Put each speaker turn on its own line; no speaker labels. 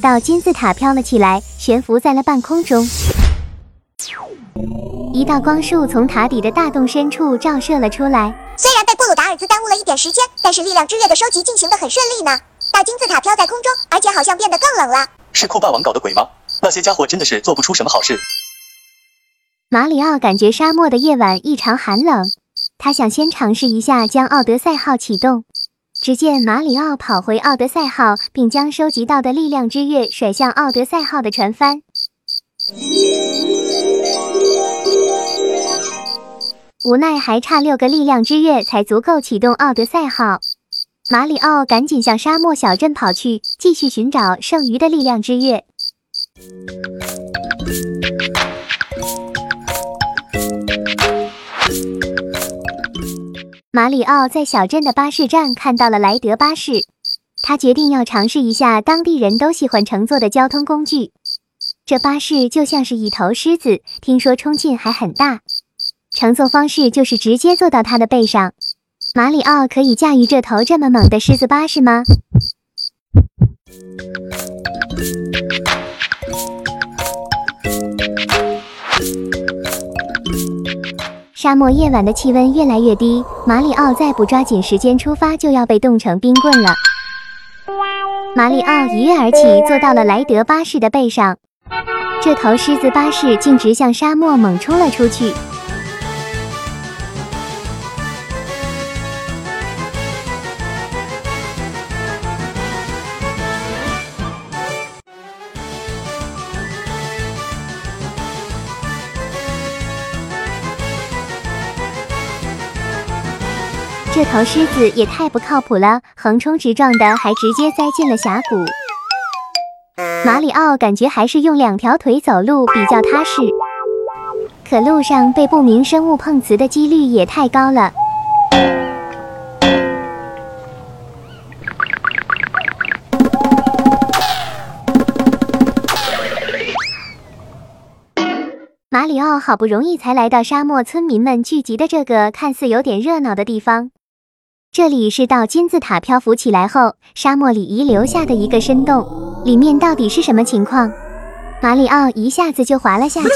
道金字塔飘了起来，悬浮在了半空中。一道光束从塔底的大洞深处照射了出来。
虽然被布鲁达尔兹耽误了一点时间，但是力量之月的收集进行的很顺利呢。大金字塔飘在空中，而且好像变得更冷了。
是酷霸王搞的鬼吗？那些家伙真的是做不出什么好事。
马里奥感觉沙漠的夜晚异常寒冷，他想先尝试一下将奥德赛号启动。只见马里奥跑回奥德赛号，并将收集到的力量之月甩向奥德赛号的船帆。无奈还差六个力量之月才足够启动奥德赛号。马里奥赶紧向沙漠小镇跑去，继续寻找剩余的力量之月。马里奥在小镇的巴士站看到了莱德巴士，他决定要尝试一下当地人都喜欢乘坐的交通工具。这巴士就像是一头狮子，听说冲劲还很大。乘坐方式就是直接坐到它的背上。马里奥可以驾驭这头这么猛的狮子巴士吗？沙漠夜晚的气温越来越低，马里奥再不抓紧时间出发，就要被冻成冰棍了。马里奥一跃而起，坐到了莱德巴士的背上。这头狮子巴士径直向沙漠猛冲了出去。这头狮子也太不靠谱了，横冲直撞的，还直接栽进了峡谷。马里奥感觉还是用两条腿走路比较踏实，可路上被不明生物碰瓷的几率也太高了。马里奥好不容易才来到沙漠村民们聚集的这个看似有点热闹的地方。这里是到金字塔漂浮起来后，沙漠里遗留下的一个深洞，里面到底是什么情况？马里奥一下子就滑了下去。